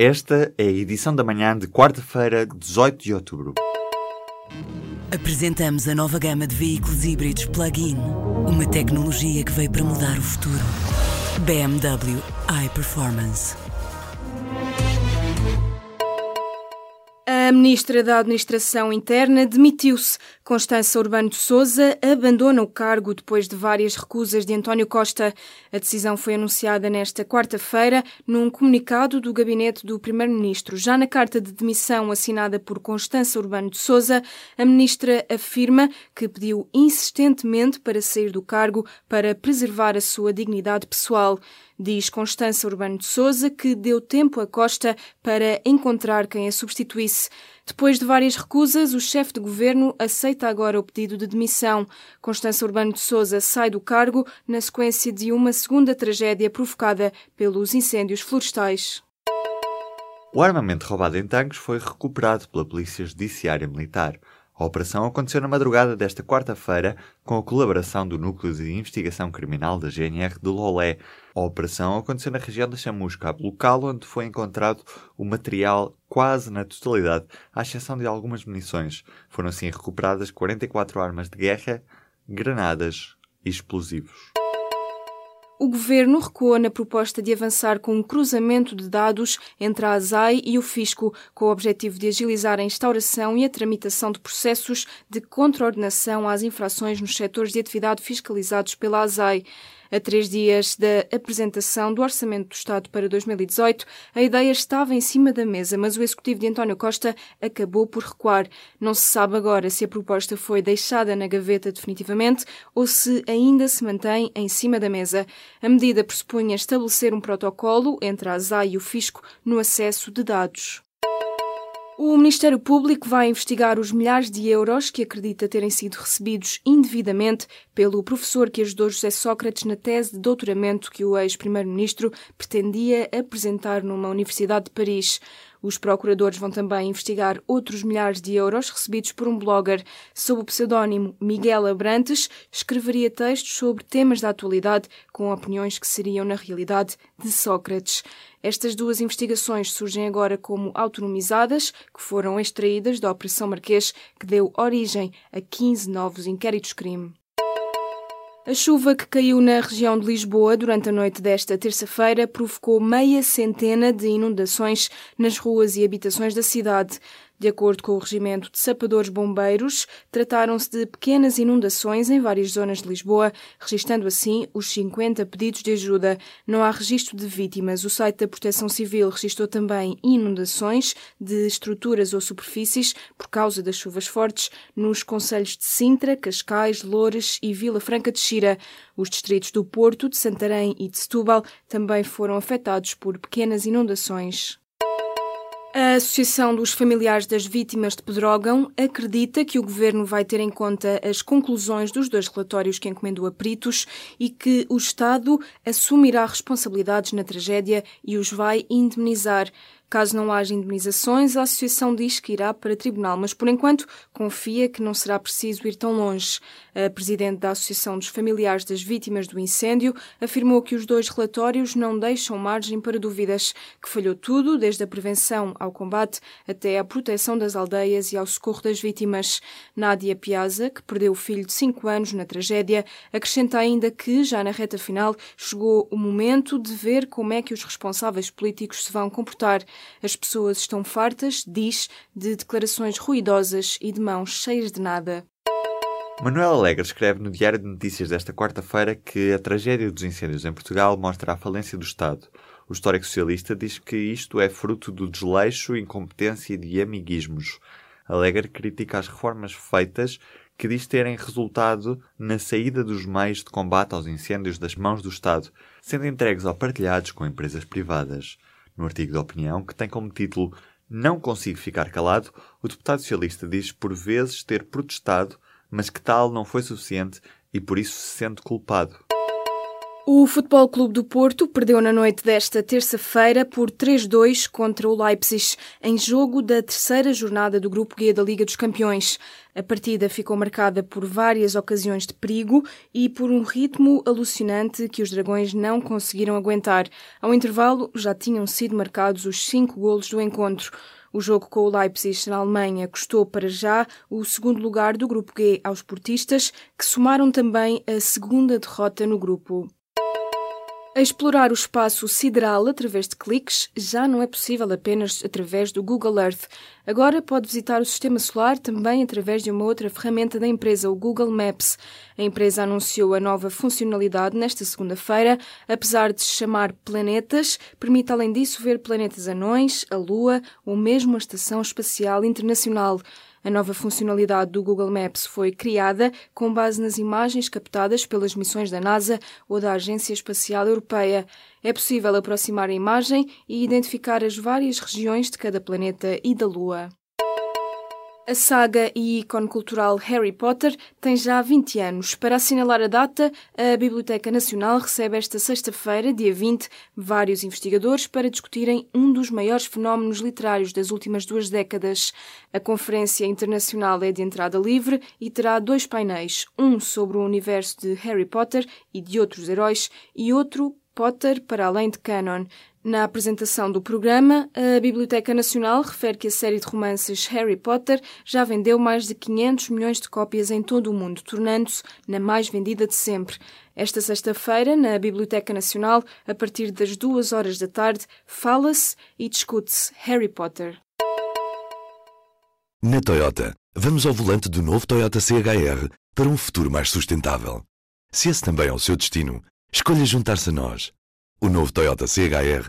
Esta é a edição da manhã de quarta-feira, 18 de outubro. Apresentamos a nova gama de veículos híbridos plug-in. Uma tecnologia que veio para mudar o futuro. BMW iPerformance. A ministra da Administração Interna demitiu-se. Constança Urbano de Souza abandona o cargo depois de várias recusas de António Costa. A decisão foi anunciada nesta quarta-feira num comunicado do gabinete do primeiro-ministro. Já na carta de demissão assinada por Constança Urbano de Souza, a ministra afirma que pediu insistentemente para sair do cargo para preservar a sua dignidade pessoal. Diz Constança Urbano de Souza que deu tempo a Costa para encontrar quem a substituísse. Depois de várias recusas, o chefe de governo aceita agora o pedido de demissão. Constança Urbano de Souza sai do cargo na sequência de uma segunda tragédia provocada pelos incêndios florestais. O armamento roubado em tanques foi recuperado pela Polícia Judiciária Militar. A operação aconteceu na madrugada desta quarta-feira com a colaboração do Núcleo de Investigação Criminal da GNR de Lolé. A operação aconteceu na região da Chamusca, local onde foi encontrado o material quase na totalidade, à exceção de algumas munições. Foram assim recuperadas 44 armas de guerra, granadas e explosivos. O governo recuou na proposta de avançar com um cruzamento de dados entre a ASAI e o Fisco, com o objetivo de agilizar a instauração e a tramitação de processos de contraordenação às infrações nos setores de atividade fiscalizados pela ASAI. A três dias da apresentação do Orçamento do Estado para 2018, a ideia estava em cima da mesa, mas o executivo de António Costa acabou por recuar. Não se sabe agora se a proposta foi deixada na gaveta definitivamente ou se ainda se mantém em cima da mesa. A medida pressupunha estabelecer um protocolo entre a ASAI e o Fisco no acesso de dados. O Ministério Público vai investigar os milhares de euros que acredita terem sido recebidos indevidamente pelo professor que ajudou José Sócrates na tese de doutoramento que o ex-primeiro-ministro pretendia apresentar numa universidade de Paris. Os procuradores vão também investigar outros milhares de euros recebidos por um blogger. Sob o pseudónimo Miguel Abrantes, escreveria textos sobre temas da atualidade com opiniões que seriam, na realidade, de Sócrates. Estas duas investigações surgem agora como autonomizadas, que foram extraídas da Operação Marquês, que deu origem a 15 novos inquéritos-crime. A chuva que caiu na região de Lisboa durante a noite desta terça-feira provocou meia centena de inundações nas ruas e habitações da cidade. De acordo com o Regimento de Sapadores Bombeiros, trataram-se de pequenas inundações em várias zonas de Lisboa, registando assim os 50 pedidos de ajuda. Não há registro de vítimas. O site da Proteção Civil registrou também inundações de estruturas ou superfícies por causa das chuvas fortes nos concelhos de Sintra, Cascais, Loures e Vila Franca de Xira. Os distritos do Porto, de Santarém e de Setúbal também foram afetados por pequenas inundações. A Associação dos Familiares das Vítimas de Pedrógão acredita que o Governo vai ter em conta as conclusões dos dois relatórios que encomendou a peritos e que o Estado assumirá responsabilidades na tragédia e os vai indemnizar. Caso não haja indemnizações, a Associação diz que irá para tribunal, mas por enquanto confia que não será preciso ir tão longe. A Presidente da Associação dos Familiares das Vítimas do Incêndio afirmou que os dois relatórios não deixam margem para dúvidas, que falhou tudo, desde a prevenção ao combate até à proteção das aldeias e ao socorro das vítimas. Nádia Piazza, que perdeu o filho de 5 anos na tragédia, acrescenta ainda que, já na reta final, chegou o momento de ver como é que os responsáveis políticos se vão comportar. As pessoas estão fartas, diz, de declarações ruidosas e de mãos cheias de nada. Manuel Alegre escreve no Diário de Notícias desta quarta-feira que a tragédia dos incêndios em Portugal mostra a falência do Estado. O histórico socialista diz que isto é fruto do desleixo, incompetência e de amiguismos. Alegre critica as reformas feitas que diz terem resultado na saída dos meios de combate aos incêndios das mãos do Estado, sendo entregues ou partilhados com empresas privadas. No artigo de opinião, que tem como título Não consigo ficar calado, o deputado socialista diz por vezes ter protestado, mas que tal não foi suficiente e por isso se sente culpado. O Futebol Clube do Porto perdeu na noite desta terça-feira por 3-2 contra o Leipzig, em jogo da terceira jornada do Grupo G da Liga dos Campeões. A partida ficou marcada por várias ocasiões de perigo e por um ritmo alucinante que os dragões não conseguiram aguentar. Ao intervalo, já tinham sido marcados os cinco golos do encontro. O jogo com o Leipzig na Alemanha custou para já o segundo lugar do Grupo G aos portistas, que somaram também a segunda derrota no grupo. Explorar o espaço sideral através de cliques já não é possível apenas através do Google Earth. Agora pode visitar o sistema solar também através de uma outra ferramenta da empresa, o Google Maps. A empresa anunciou a nova funcionalidade nesta segunda-feira, apesar de se chamar Planetas, permite além disso ver planetas anões, a Lua ou mesmo a Estação Espacial Internacional. A nova funcionalidade do Google Maps foi criada com base nas imagens captadas pelas missões da NASA ou da Agência Espacial Europeia. É possível aproximar a imagem e identificar as várias regiões de cada planeta e da Lua. A saga e ícone cultural Harry Potter tem já 20 anos. Para assinalar a data, a Biblioteca Nacional recebe esta sexta-feira, dia 20, vários investigadores para discutirem um dos maiores fenómenos literários das últimas duas décadas. A conferência internacional é de entrada livre e terá dois painéis, um sobre o universo de Harry Potter e de outros heróis e outro Potter para além de canon. Na apresentação do programa, a Biblioteca Nacional refere que a série de romances Harry Potter já vendeu mais de 500 milhões de cópias em todo o mundo, tornando-se na mais vendida de sempre. Esta sexta-feira, na Biblioteca Nacional, a partir das duas horas da tarde, fala-se e discute-se Harry Potter. Na Toyota, vamos ao volante do novo Toyota CHR para um futuro mais sustentável. Se esse também é o seu destino, escolha juntar-se a nós. O novo Toyota CHR,